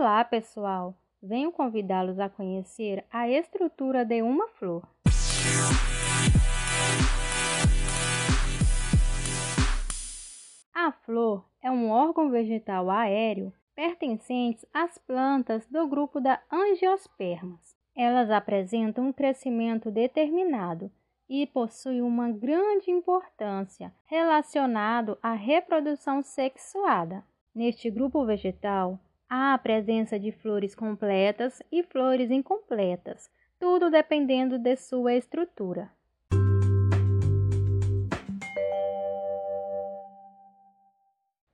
Olá, pessoal! Venho convidá-los a conhecer a estrutura de uma flor. A flor é um órgão vegetal aéreo pertencente às plantas do grupo da angiospermas. Elas apresentam um crescimento determinado e possuem uma grande importância relacionado à reprodução sexuada. Neste grupo vegetal, há a presença de flores completas e flores incompletas, tudo dependendo de sua estrutura.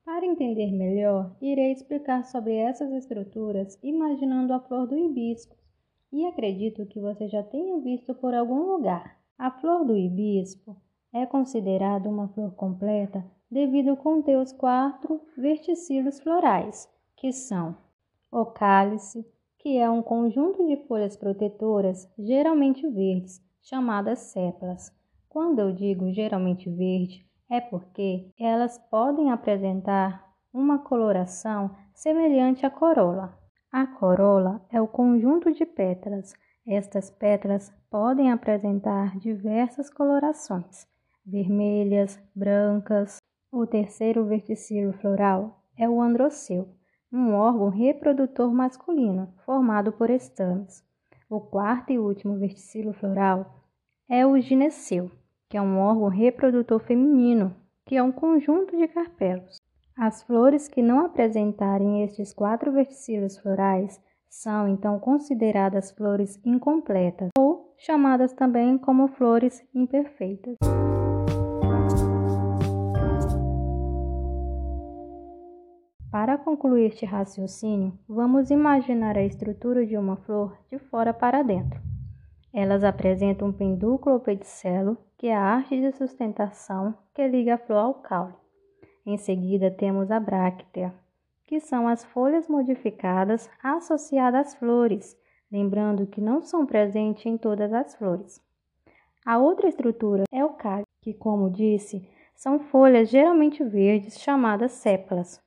Para entender melhor, irei explicar sobre essas estruturas imaginando a flor do hibisco, e acredito que você já tenha visto por algum lugar. A flor do hibisco é considerada uma flor completa devido conter os quatro verticilos florais, que são o cálice, que é um conjunto de folhas protetoras, geralmente verdes, chamadas sépalas. Quando eu digo geralmente verde, é porque elas podem apresentar uma coloração semelhante à corola. A corola é o conjunto de pétalas. Estas pétalas podem apresentar diversas colorações, vermelhas, brancas, o terceiro verticilo floral é o androceu, um órgão reprodutor masculino formado por estames. O quarto e último verticilo floral é o gineceu, que é um órgão reprodutor feminino, que é um conjunto de carpelos. As flores que não apresentarem estes quatro verticilos florais são então consideradas flores incompletas ou chamadas também como flores imperfeitas. Para concluir este raciocínio, vamos imaginar a estrutura de uma flor de fora para dentro. Elas apresentam um pedúnculo ou pedicelo, que é a arte de sustentação que liga a flor ao caule. Em seguida, temos a bráctea, que são as folhas modificadas associadas às flores, lembrando que não são presentes em todas as flores. A outra estrutura é o cálice, que, como disse, são folhas geralmente verdes chamadas sépalas,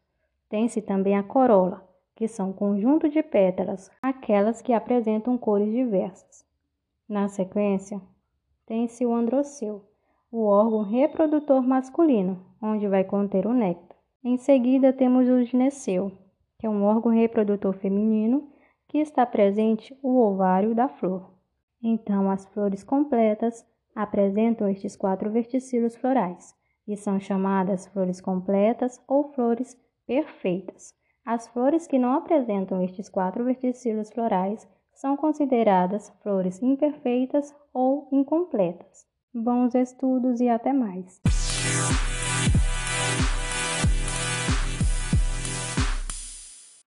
tem-se também a corola, que são conjunto de pétalas, aquelas que apresentam cores diversas. Na sequência, tem-se o androceu, o órgão reprodutor masculino, onde vai conter o néctar. Em seguida, temos o gineceu, que é um órgão reprodutor feminino que está presente o ovário da flor. Então, as flores completas apresentam estes quatro verticilos florais e são chamadas flores completas ou flores perfeitas. As flores que não apresentam estes quatro verticilos florais são consideradas flores imperfeitas ou incompletas. Bons estudos e até mais!